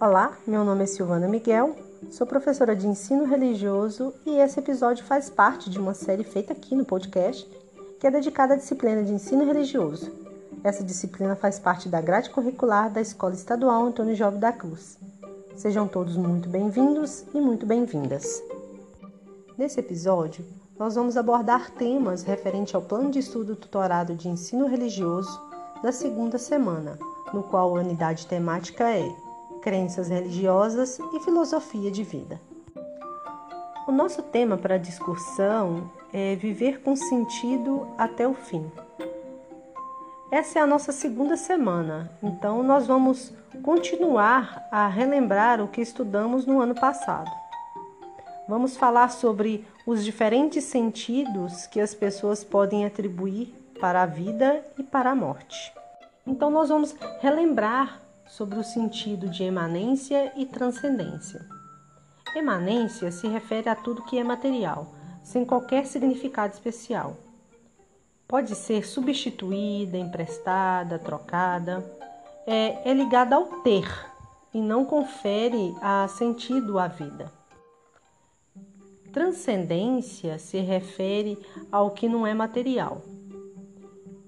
Olá, meu nome é Silvana Miguel, sou professora de ensino religioso e esse episódio faz parte de uma série feita aqui no podcast que é dedicada à disciplina de ensino religioso. Essa disciplina faz parte da grade curricular da Escola Estadual Antônio Jovem da Cruz. Sejam todos muito bem-vindos e muito bem-vindas. Nesse episódio, nós vamos abordar temas referentes ao plano de estudo tutorado de ensino religioso da segunda semana, no qual a unidade temática é Crenças religiosas e filosofia de vida. O nosso tema para a discussão é Viver com sentido até o fim. Essa é a nossa segunda semana, então nós vamos continuar a relembrar o que estudamos no ano passado. Vamos falar sobre os diferentes sentidos que as pessoas podem atribuir para a vida e para a morte. Então, nós vamos relembrar sobre o sentido de emanência e transcendência. Emanência se refere a tudo que é material, sem qualquer significado especial. Pode ser substituída, emprestada, trocada. É, é ligada ao ter e não confere a sentido à vida. Transcendência se refere ao que não é material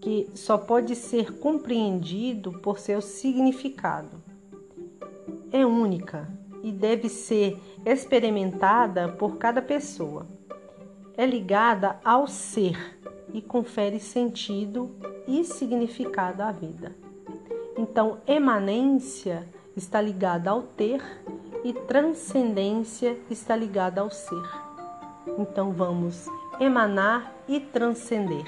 que só pode ser compreendido por seu significado. É única e deve ser experimentada por cada pessoa. É ligada ao ser e confere sentido e significado à vida. Então, emanência está ligada ao ter e transcendência está ligada ao ser. Então, vamos emanar e transcender.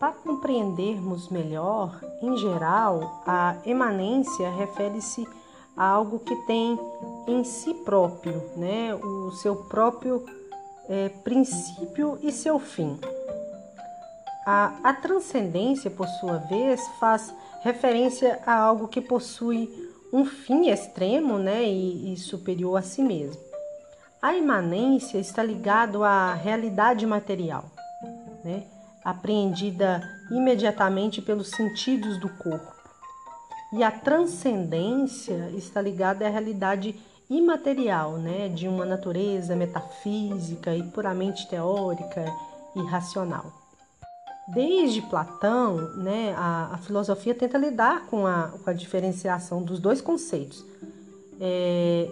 Para compreendermos melhor, em geral, a emanência refere-se a algo que tem em si próprio, né, o seu próprio é, princípio e seu fim. A, a transcendência, por sua vez, faz referência a algo que possui um fim extremo né, e, e superior a si mesmo. A imanência está ligado à realidade material. Né? Apreendida imediatamente pelos sentidos do corpo. E a transcendência está ligada à realidade imaterial, né, de uma natureza metafísica e puramente teórica e racional. Desde Platão, né, a, a filosofia tenta lidar com a, com a, diferenciação dos dois conceitos, é,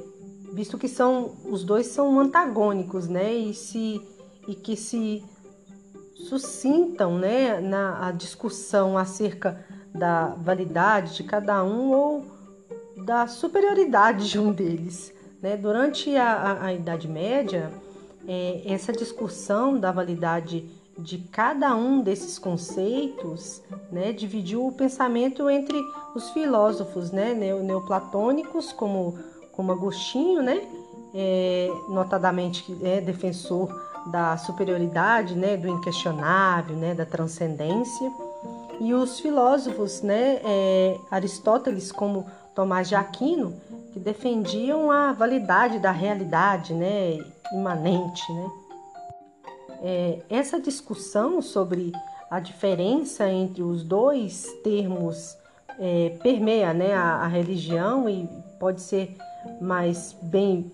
visto que são os dois são antagônicos, né, e se e que se suscitam né, na a discussão acerca da validade de cada um ou da superioridade de um deles. Né? Durante a, a, a Idade Média, é, essa discussão da validade de cada um desses conceitos né, dividiu o pensamento entre os filósofos né, neoplatônicos, como, como Agostinho, né, é, notadamente é defensor da superioridade, né, do inquestionável, né, da transcendência. E os filósofos, né, é, Aristóteles como Tomás de Aquino, que defendiam a validade da realidade, né, imanente, né. É, essa discussão sobre a diferença entre os dois termos é, permeia né, a, a religião e pode ser mais bem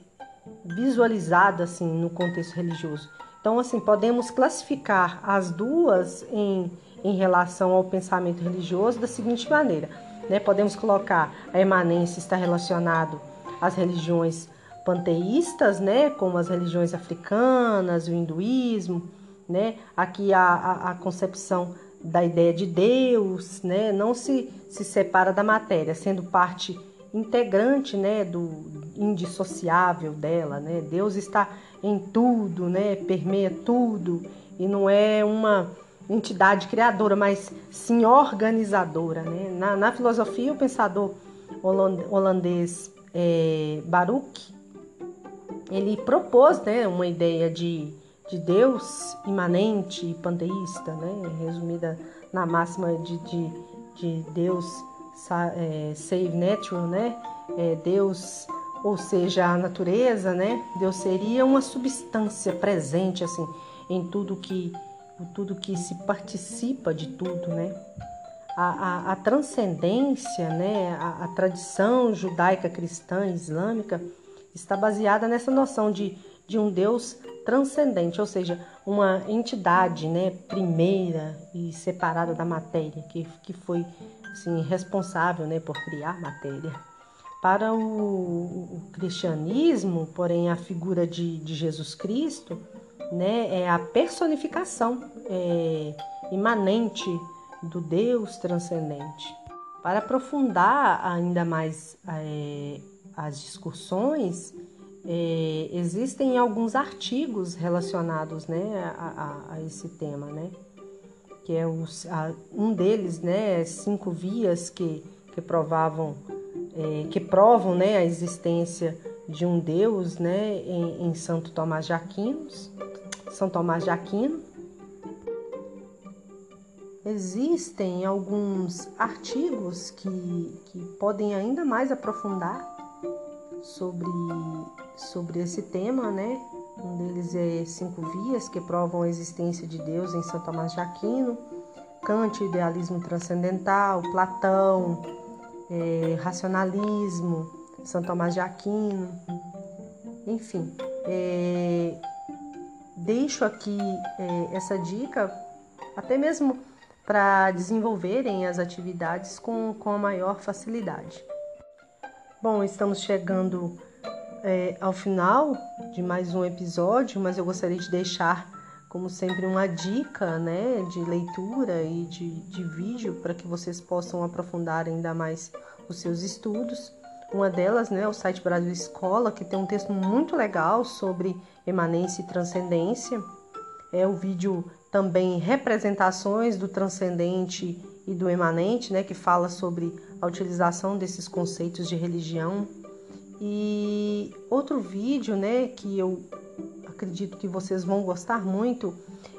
visualizada assim no contexto religioso. Então, assim, podemos classificar as duas em, em relação ao pensamento religioso da seguinte maneira, né? Podemos colocar a emanência está relacionado às religiões panteístas, né, como as religiões africanas, o hinduísmo, né? Aqui a, a, a concepção da ideia de Deus, né, não se, se separa da matéria, sendo parte integrante, né, do indissociável dela, né? Deus está em tudo, né? Permeia tudo e não é uma entidade criadora, mas sim organizadora, né? Na, na filosofia, o pensador holandês é, Baruch ele propôs, né, uma ideia de, de Deus imanente e panteísta, né? Resumida na máxima de, de, de Deus save natural, né? É, Deus, ou seja, a natureza, né? Deus seria uma substância presente assim em tudo que tudo que se participa de tudo, né? a, a, a transcendência, né, a, a tradição judaica, cristã, islâmica, está baseada nessa noção de, de um Deus transcendente, ou seja, uma entidade né, primeira e separada da matéria, que, que foi assim, responsável né, por criar matéria. Para o, o, cristianismo, porém, a figura de, de Jesus Cristo né, é a personificação é, imanente do Deus transcendente. Para aprofundar ainda mais é, as discussões, é, existem alguns artigos relacionados né, a, a, a esse tema, né? Que é os, a, um deles, né, cinco vias que, que provavam, é, que provam né, a existência de um Deus né, em, em Santo Tomás de Aquino, São Tomás de Aquino. Existem alguns artigos que, que podem ainda mais aprofundar sobre, sobre esse tema, né? Um deles é Cinco Vias, que provam a existência de Deus em São Tomás de Aquino, Kant, Idealismo Transcendental, Platão, é, Racionalismo, São Tomás de Aquino, enfim. É, deixo aqui é, essa dica, até mesmo para desenvolverem as atividades com, com a maior facilidade. Bom, estamos chegando é, ao final de mais um episódio, mas eu gostaria de deixar, como sempre, uma dica né, de leitura e de, de vídeo para que vocês possam aprofundar ainda mais os seus estudos. Uma delas né, é o site Brasil Escola, que tem um texto muito legal sobre emanência e transcendência. É o vídeo também Representações do Transcendente e do Emanente, né, que fala sobre a utilização desses conceitos de religião. E outro vídeo, né, que eu acredito que vocês vão gostar muito,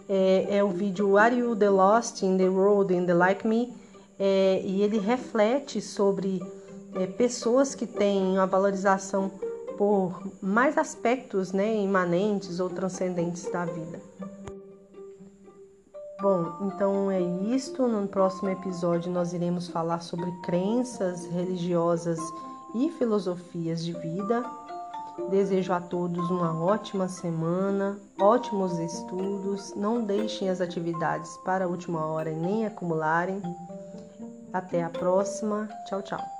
é, é o vídeo Are You the Lost in the World in the Like Me? É, e ele reflete sobre é, pessoas que têm uma valorização por mais aspectos né, imanentes ou transcendentes da vida. Bom, então é isto. No próximo episódio nós iremos falar sobre crenças religiosas e filosofias de vida. Desejo a todos uma ótima semana, ótimos estudos. Não deixem as atividades para a última hora e nem acumularem. Até a próxima. Tchau, tchau.